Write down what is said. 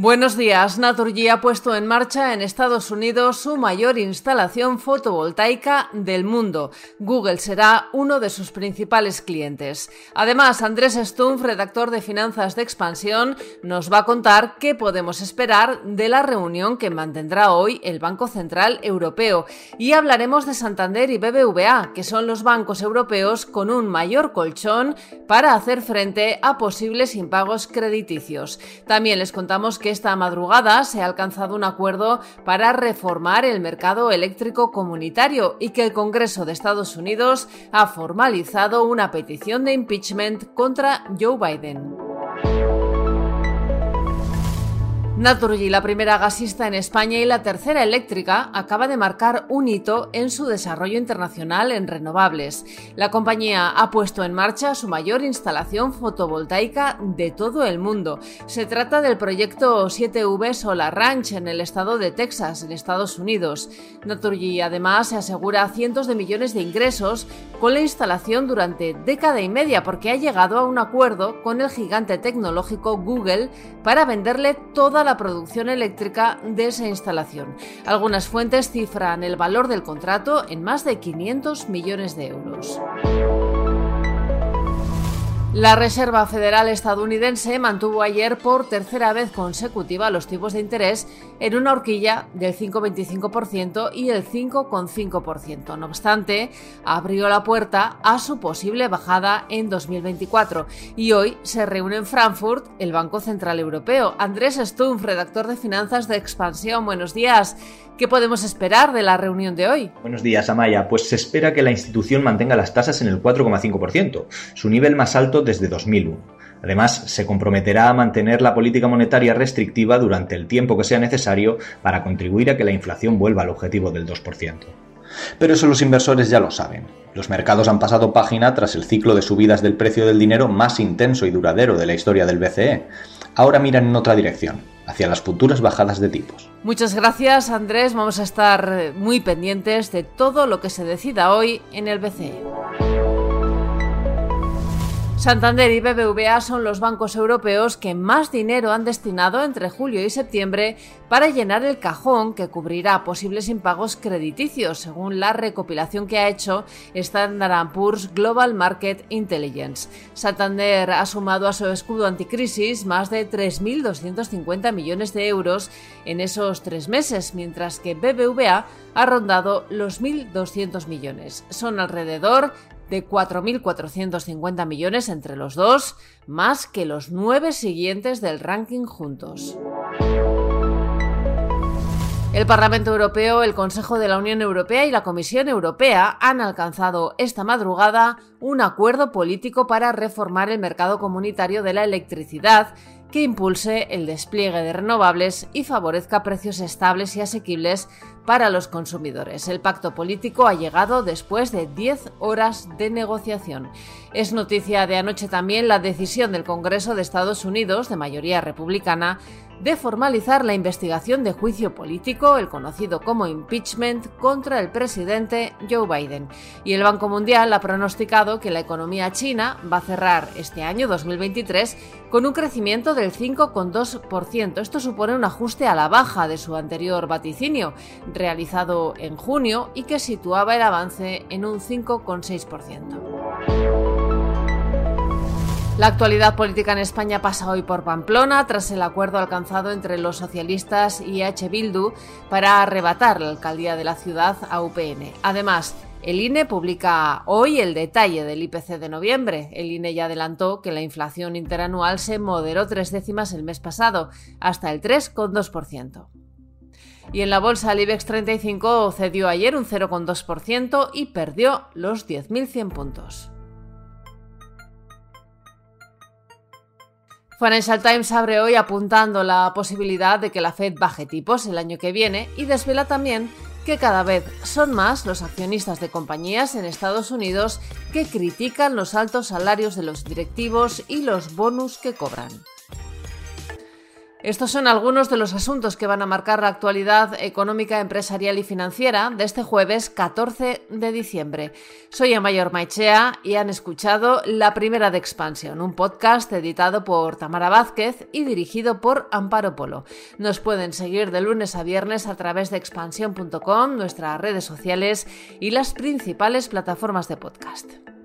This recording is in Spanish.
Buenos días. Naturgy ha puesto en marcha en Estados Unidos su mayor instalación fotovoltaica del mundo. Google será uno de sus principales clientes. Además, Andrés Stumpf, redactor de Finanzas de Expansión, nos va a contar qué podemos esperar de la reunión que mantendrá hoy el Banco Central Europeo. Y hablaremos de Santander y BBVA, que son los bancos europeos con un mayor colchón para hacer frente a posibles impagos crediticios. También les contamos que esta madrugada se ha alcanzado un acuerdo para reformar el mercado eléctrico comunitario y que el Congreso de Estados Unidos ha formalizado una petición de impeachment contra Joe Biden. Naturgy, la primera gasista en España y la tercera eléctrica, acaba de marcar un hito en su desarrollo internacional en renovables. La compañía ha puesto en marcha su mayor instalación fotovoltaica de todo el mundo. Se trata del proyecto 7V Solar Ranch en el estado de Texas, en Estados Unidos. Naturgy además se asegura cientos de millones de ingresos con la instalación durante década y media porque ha llegado a un acuerdo con el gigante tecnológico Google para venderle toda la la producción eléctrica de esa instalación. Algunas fuentes cifran el valor del contrato en más de 500 millones de euros. La Reserva Federal estadounidense mantuvo ayer por tercera vez consecutiva los tipos de interés en una horquilla del 5,25% y el 5,5%. No obstante, abrió la puerta a su posible bajada en 2024 y hoy se reúne en Frankfurt el Banco Central Europeo. Andrés Stumpf, redactor de finanzas de Expansión, buenos días. ¿Qué podemos esperar de la reunión de hoy? Buenos días, Amaya. Pues se espera que la institución mantenga las tasas en el 4,5%, su nivel más alto desde 2001. Además, se comprometerá a mantener la política monetaria restrictiva durante el tiempo que sea necesario para contribuir a que la inflación vuelva al objetivo del 2%. Pero eso los inversores ya lo saben. Los mercados han pasado página tras el ciclo de subidas del precio del dinero más intenso y duradero de la historia del BCE. Ahora miran en otra dirección, hacia las futuras bajadas de tipos. Muchas gracias Andrés, vamos a estar muy pendientes de todo lo que se decida hoy en el BCE. Santander y BBVA son los bancos europeos que más dinero han destinado entre julio y septiembre para llenar el cajón que cubrirá posibles impagos crediticios, según la recopilación que ha hecho Standard Poor's Global Market Intelligence. Santander ha sumado a su escudo anticrisis más de 3.250 millones de euros en esos tres meses, mientras que BBVA ha rondado los 1.200 millones. Son alrededor de 4.450 millones entre los dos, más que los nueve siguientes del ranking juntos. El Parlamento Europeo, el Consejo de la Unión Europea y la Comisión Europea han alcanzado esta madrugada un acuerdo político para reformar el mercado comunitario de la electricidad que impulse el despliegue de renovables y favorezca precios estables y asequibles para los consumidores. El pacto político ha llegado después de 10 horas de negociación. Es noticia de anoche también la decisión del Congreso de Estados Unidos, de mayoría republicana, de formalizar la investigación de juicio político, el conocido como impeachment, contra el presidente Joe Biden. Y el Banco Mundial ha pronosticado que la economía china va a cerrar este año 2023 con un crecimiento del 5,2%. Esto supone un ajuste a la baja de su anterior vaticinio, realizado en junio y que situaba el avance en un 5,6%. La actualidad política en España pasa hoy por Pamplona tras el acuerdo alcanzado entre los socialistas y H. Bildu para arrebatar la alcaldía de la ciudad a UPN. Además, el INE publica hoy el detalle del IPC de noviembre. El INE ya adelantó que la inflación interanual se moderó tres décimas el mes pasado, hasta el 3,2%. Y en la bolsa el IBEX 35 cedió ayer un 0,2% y perdió los 10.100 puntos. Financial Times abre hoy apuntando la posibilidad de que la Fed baje tipos el año que viene y desvela también que cada vez son más los accionistas de compañías en Estados Unidos que critican los altos salarios de los directivos y los bonus que cobran. Estos son algunos de los asuntos que van a marcar la actualidad económica, empresarial y financiera de este jueves 14 de diciembre. Soy Amayor Maichea y han escuchado La Primera de Expansión, un podcast editado por Tamara Vázquez y dirigido por Amparo Polo. Nos pueden seguir de lunes a viernes a través de expansión.com, nuestras redes sociales y las principales plataformas de podcast.